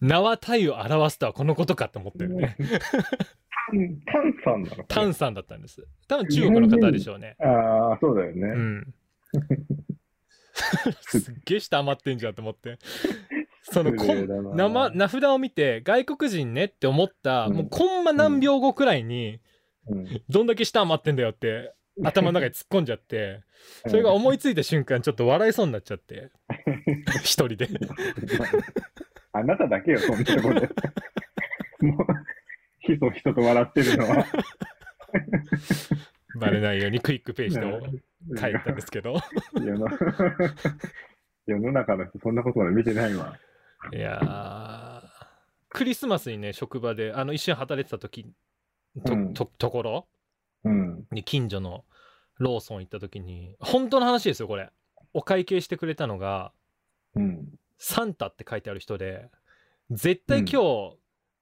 S1: 名は体を表すとはこのことかって思ってるね。
S2: タンさんなの？
S1: タンさんだったんです。多分中国の方でしょうね。
S2: ああ、そうだよね。
S1: うん。[laughs] すっげえ下余ってんじゃんと思って。そのこ名ま名札を見て外国人ねって思った、
S2: うん。
S1: もうコンマ何秒後くらいに、
S2: うん
S1: どんだけ下余ってんだよって頭の中に突っ込んじゃってそれが思いついた瞬間ちょっと笑いそうになっちゃって [laughs] 一人で
S2: あなただけよ、そんなところで。もう、ひそひそと笑ってるのは。
S1: バレないようにクイックページと帰ったんですけど。
S2: 世の中の人、そんなことまで見てないわ。
S1: いやークリスマスにね、職場で、あの、一緒に働いてた時と、
S2: うん
S1: と、ところ？
S2: うん。
S1: に近所のローソン行った時に、本当の話ですよ、これ。お会計してくれたのが、
S2: うん。
S1: サンタって書いてある人で、絶対今日、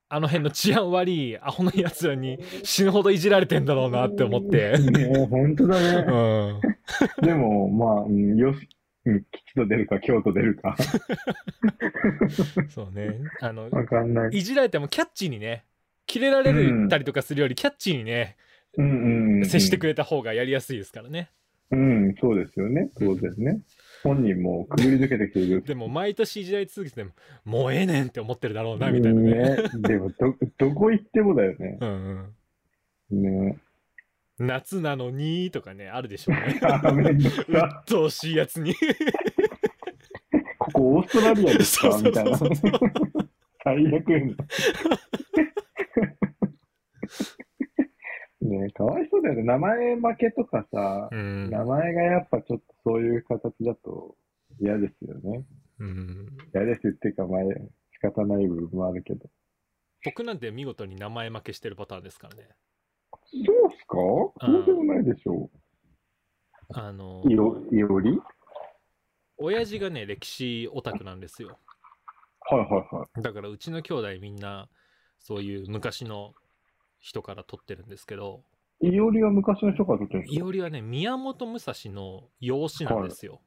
S1: あの辺の治安悪いアホのやつらに死ぬほどいじられてんだろうなって思って。
S2: ね本当だ
S1: う
S2: ね。[laughs]
S1: ん。
S2: でも、まあ、うんよし、うん吉と出るか、京と出るか。[laughs]
S1: そうね。あの、
S2: わかんない。
S1: いじられてもキャッチーにね、キレられるたりとかするよりキャッチーにね、
S2: うんうんうん。
S1: 接してくれた方がやりやすいですからね。
S2: うん、そうですよね。そうですね。本人もくぐり抜けてきている。
S1: でも毎年いじられ続けても、もうええねんって思ってるだろうな、みたいなね。
S2: ね。でも、ど、どこ行ってもだよね。
S1: うんうん。
S2: ね。
S1: 夏なのにとかね、あるでしょうね。う
S2: さ。
S1: っとうしいやつに。[laughs]
S2: ここオーストラリアですか？みたいな。最悪やな。ねかわいそうだよね。名前負けとかさ、
S1: うん。
S2: 名前がやっぱちょっとそういう形だと嫌ですよね。
S1: うん
S2: 嫌ですっていうか、まあ、仕方ない部分もあるけど。
S1: 僕なんて見事に名前負けしてるパターンですからね。
S2: そうっすか？そうでもないでしょ
S1: あの
S2: う。いろ、いろり？
S1: 親父がね、歴史オタクなんですよ。
S2: はいはいはい。
S1: だからうちの兄弟みんな、そういう昔の人から取ってるんですけど、
S2: いおりは昔の人からてるんですか？
S1: いおりはね、宮本武蔵の養子なんですよ。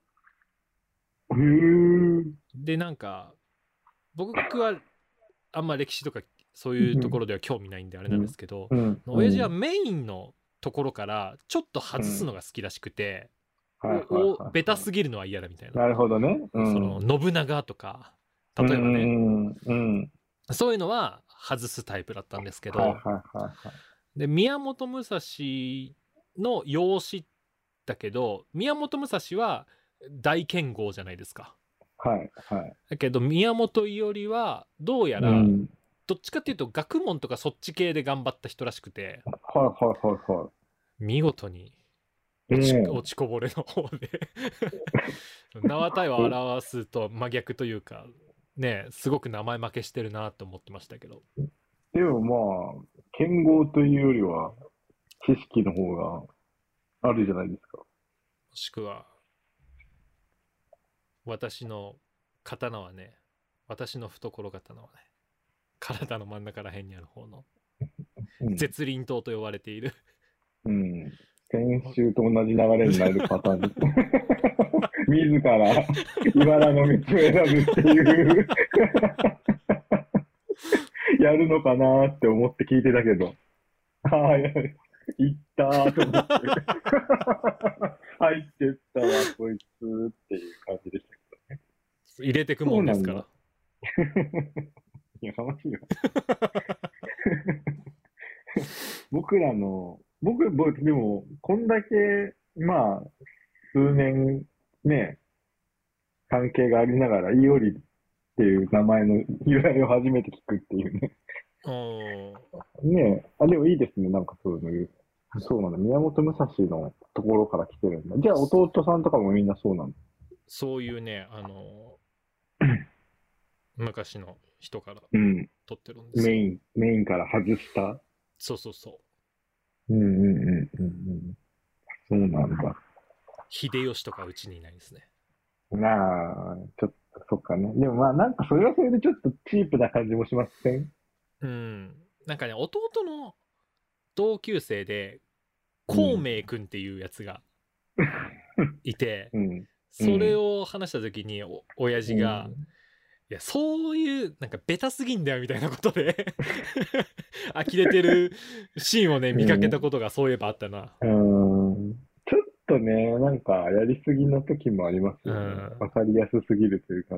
S2: へー。
S1: で、なんか、僕はあんま歴史とかそういうところでは興味ないんであれなんですけど、
S2: うん。
S1: 親父はメインのところからちょっと外すのが好きらしくて、
S2: はいはいはい
S1: おベタすぎるのは嫌だみたいな。
S2: なるほどね。うん。
S1: その信長とか、例えばね、
S2: うん。うん。
S1: そういうのは外すタイプだったんですけど、
S2: はいはいはいはい。
S1: で宮本武蔵の養子だけど宮本武蔵は大剣豪じゃないですか。
S2: はいはい。
S1: だけど宮本伊織はどうやら
S2: うん。
S1: どっちかっていうと学問とかそっち系で頑張った人らしくて
S2: はいはいはいはい。
S1: 見事に落ち,、
S2: うん
S1: 落ちこぼれの方で [laughs] 名は体を表すと真逆というかねすごく名前負けしてるなと思ってましたけど
S2: でもまあ、剣豪というよりは、知識の方があるじゃないですか。
S1: もしくは私の刀はね私の懐刀はね体の真ん中らへんにある方の
S2: うん。
S1: 絶輪刀と呼ばれている
S2: うん。先週と同じ流れになるパターンです。[laughs] 自ら茨の道を選ぶっていう [laughs] やるのかなって思って聞いてたけど。ああ、や行ったーと思って。[laughs] 入ってったわ、こいつっていう感じでしたけ
S1: 入れてくもんですから
S2: ど。いや、かましいよ。僕らの、僕、僕、でも、こんだけ、まあ、数年、ね、関係がありながら、イオリっていう名前の由来を初めて聞くっていうね。
S1: うん
S2: ねえ、あ、でもいいですね、なんかそういうの。そうなんだ。宮本武蔵のところから来てるんだ。じゃあ、弟さんとかもみんなそうなんだ。
S1: そういうねあの [clears throat] 昔の人から
S2: うん。
S1: 取ってるんですよ
S2: メイン、メインから外した？
S1: そうそうそう
S2: うんうんうんうんうん。そうなんだ。[laughs]
S1: 秀吉とかうちにいないですね
S2: なあ、ちょっと、そっかね。でもまあ、なんかそれはそれでちょっとチープな感じもしません？
S1: うんなんかね弟の同級生で孔明君っていうやつが [laughs] いて、
S2: うん。
S1: それを話した時にお親父が、いやそういうなんかベタすぎんだよみたいなことで [laughs] 呆れてるシーンをね見かけたことがそういえばあったな、
S2: うん、とね、なんかやりすぎの時もありますよね。
S1: うん。
S2: わかりやすすぎるというか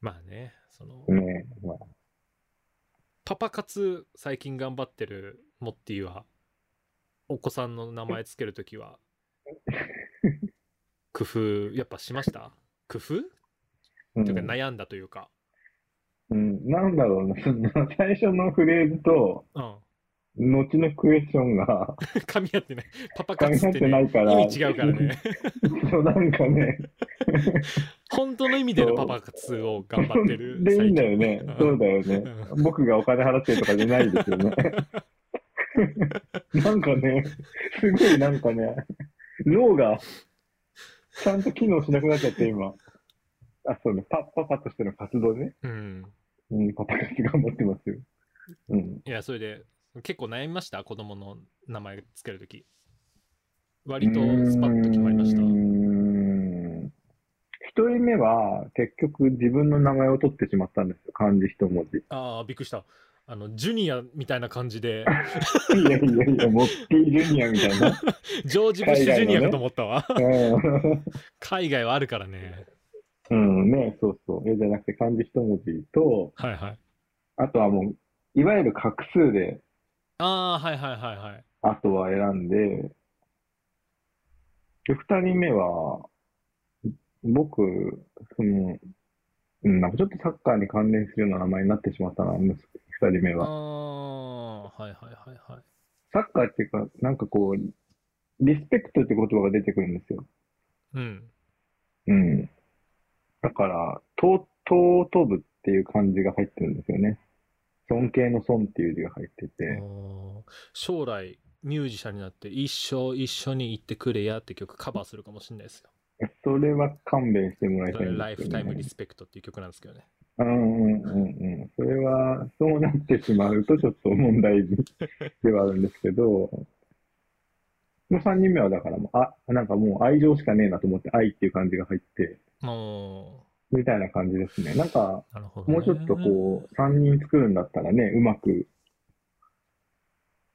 S1: まあねその、
S2: ね。ねまあ、
S1: パパ活最近頑張ってるモッティはお子さんの名前つけるときは [laughs] 工夫やっぱしました？工夫、
S2: うん。
S1: というか悩んだというか。
S2: うん、なんだろうな、その最初のフレーズと、
S1: うん
S2: 後のクエスチョンが [laughs]
S1: 噛み合ってない。パパ活って、
S2: 噛み合ってな
S1: ね、
S2: いから
S1: 意味違うからね。
S2: そうなんかね、
S1: 本当の意味でのパパ活を頑張ってる。
S2: でいいんだよね。そうだよね。
S1: う
S2: 僕がお金払ってるとかじゃないですよね。[laughs] なんかね、すごいなんかね、脳がちゃんと機能しなくなっちゃって、今。あ、そうね、パパパとしての活動ね。
S1: うん。
S2: うん、パパ活頑張ってますよ。うん。
S1: いや、それで、結構悩みました？子供の名前つけるとき。割とスパッと決まりました？
S2: 一人目は結局自分の名前を取ってしまったんですよ。漢字一文字。
S1: ああ、びっくりした。あの、ジュニアみたいな感じで、
S2: いやいやいや、モッキージュニアみたいな。[laughs]
S1: ジョージ・ブッシュ・ジュニアかと思ったわ。
S2: うん
S1: 海外はあるからね。
S2: うん、ね、そうそう。えじゃなくて漢字一文字と、
S1: はいはい。
S2: あとはもう、いわゆる画数で、
S1: ああ、はいはいはいはい。
S2: あとは選んで、で、二人目は、僕、その、うん、なんかちょっとサッカーに関連するような名前になってしまったな、息子二人目
S1: あ
S2: は。
S1: あ、はいはいはいはい。
S2: サッカーっていうか、なんかこう、リスペクトって言葉が出てくるんですよ。
S1: うん。
S2: うん。だから、と、尊ぶっていう漢字が入ってるんですよね。尊敬の尊っていう字が入って
S1: あ
S2: て。
S1: ー将来、ミュージシャンになって、一生一緒に行ってくれやって曲カバーするかもしれないですよ。
S2: それは勘弁してもらい
S1: そ
S2: たい
S1: れライフタイムリスペクトっていう曲なんですけどね。
S2: うんうんうんうん。それは、そうなってしまうとちょっと問題 [laughs] ではあるんですけど、もう3人目はだからもう、あ、なんかもう愛情しかねえなと思って愛っていう感じが入って、
S1: も
S2: みたいな感じですね。なんか。もうちょっとこう、3人作るんだったらね、うまく、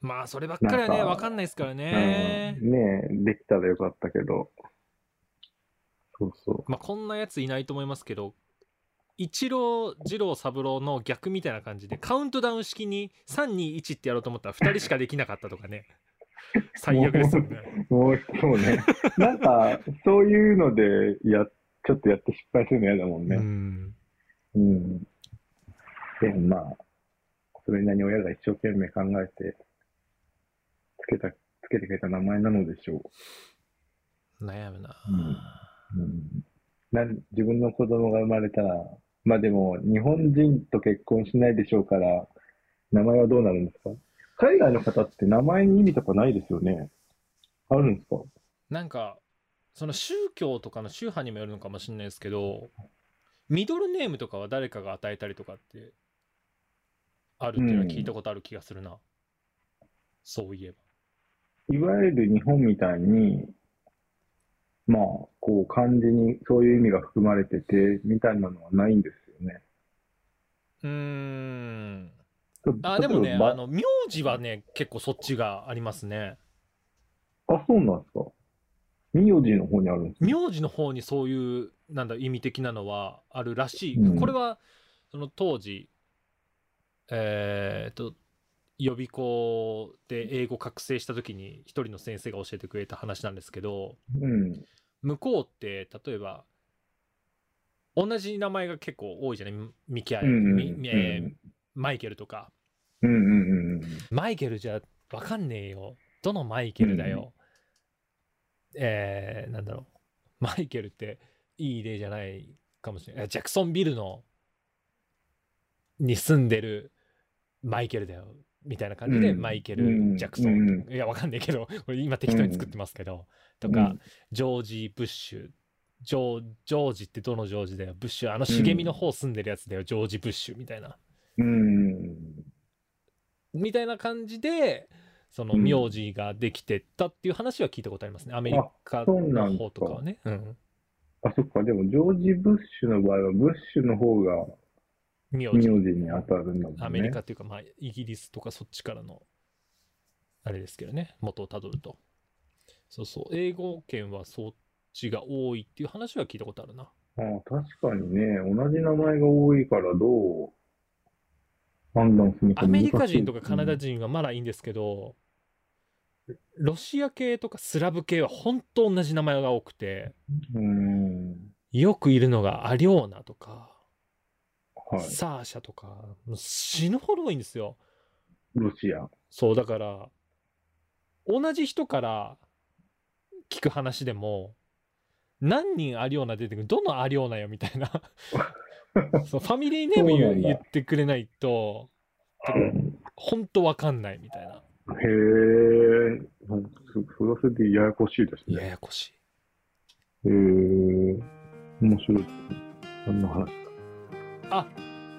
S1: まあ、そればっかりはね、わかんないですから
S2: うん、
S1: ね。
S2: ねえ、できたらよかったけど、そうそ
S1: まあ、こんなやついないと思いますけど、一郎、二郎、三郎の逆みたいな感じで、カウントダウン式に3、2、1ってやろうと思ったら2人しかできなかったとかね。[laughs] 最悪ですよね。
S2: う。もう、そうね。なんか、そういうので、や、ちょっとやって失敗するの嫌だもん
S1: う
S2: ね。
S1: ん。
S2: うん。でもまあ、それなりに親が一生懸命考えて、つけた、つけてくれた名前なのでしょ
S1: 悩むな。
S2: う。うん。なん自分の子供が生まれたら、まあでも、日本人と結婚しないでしょうから、名前はどうなるんですか？海外の方って名前に意味とかないですよね。あるんですか？
S1: なんか、その宗教とかの宗派にもよるのかもしれないですけど、ミドルネームとかは誰かが与えたりとかって、あるっていうのは聞いたことある気がするな。そういえば。
S2: いわゆる日本みたいに、まあ、こう漢字にそういう意味が含まれてて、みたいなのはないんですよね。
S1: うーん。
S2: と
S1: あ、でもね、あの、名字はね、結構そっちがありますね。
S2: あ、そうなんですか。名字の方にあるんです
S1: 字の方にそういう、なんだ、意味的なのはあるらしい。
S2: うん
S1: これは、その当時、えーっと、予備校で英語覚醒した時に一人の先生が教えてくれた話なんですけど、
S2: うん。
S1: 向こうって、例えば、同じ名前が結構多いじゃない？ミキアエ、
S2: うんうん
S1: えーマイケルとか。
S2: うんうんうんうん。
S1: マイケルじゃわかんねえよ。どのマイケルだよ。えー、なんだろう。マイケルっていい例じゃないかもしれない。ジャクソンビルのに住んでるマイケルだよ。みたいな感じで、
S2: うん。
S1: マイケル・
S2: うん。
S1: ジャクソン、
S2: うん。
S1: いや、わかんないけど、これ今適当に作ってますけど、とか、
S2: うん。
S1: ジョージ・ブッシュ、ジョージョージってどのジョージだよ、ブッシュ、あの茂みの方住んでるやつだよ、ジョージ・ブッシュみたいな。
S2: うん。
S1: みたいな感じで、その
S2: うん
S1: 名字ができてったっていう話は聞いたことありますね。アメリカの方とかはね。うん。
S2: あ、そっか。でも、ジョージ・ブッシュの場合は、ブッシュの方が
S1: 名字。
S2: に当たるんだもんね。
S1: アメリカっていうか、まあ、イギリスとかそっちからの、あれですけどね。元をたどると。そうそう。英語圏はそっちが多いっていう話は聞いたことあるな。
S2: ああ、確かにね、同じ名前が多いからどう判断するのか
S1: アメ
S2: 難しい
S1: リカ人とかカナダ人はまだいいんですけど、ロシア系とかスラブ系は本当同じ名前が多くて、
S2: うん。
S1: よくいるのがアリョーナとか、
S2: はい。
S1: サーシャとか、死ぬほど多いんですよ。
S2: ロシア。
S1: そうだから同じ人から聞く話でも何人アリオーナ出てくるどのアリオーナよみたいな [laughs] そうファミリーネーム言ってくれないと
S2: うん
S1: 本当わかんないみたいな
S2: へえ、なんかそそれはそれでややこしいです
S1: や
S2: ね。
S1: やこしい
S2: へえ、面白い。何の話
S1: あ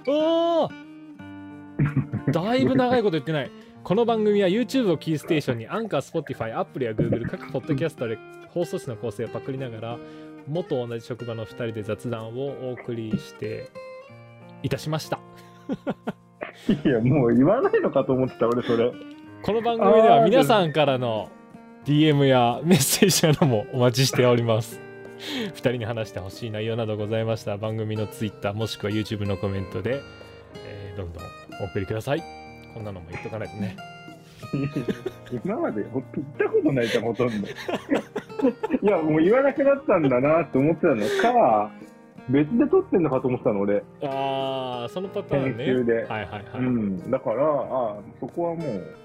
S1: おーだいぶ長いこと言ってない。この番組は YouTube をキーステーションにアンカー、Spotify、Apple や Google 各ポッドキャストで放送紙の構成をパクりながら元同じ職場の2人で雑談をお送りしていたしました。[laughs]
S2: いや、もう言わないのかと思ってた、俺、それ。
S1: この番組では皆さんからの DM やメッセージなどもお待ちしております。2人に話してほしい内容などございましたら番組の Twitter もしくは YouTube のコメントで、えーどんどんお送りください。こんなのも言っとかないとね。[laughs]
S2: 今まで言ったことないじゃん、ほとんど。[laughs] いや、もう言わなくなったんだなって思ってたのか、別で撮ってんのかと思ってたの、俺。
S1: ああ、そのパターンね。
S2: 編集で
S1: はいはいはい。
S2: うん。だから、あそこはもう、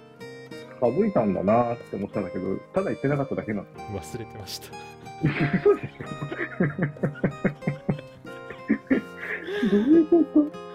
S2: 省いたんだなって思ってたんだけど、ただ言ってなかっただけなの。
S1: 忘れてました。
S2: 嘘でしょ [laughs] どういうこと？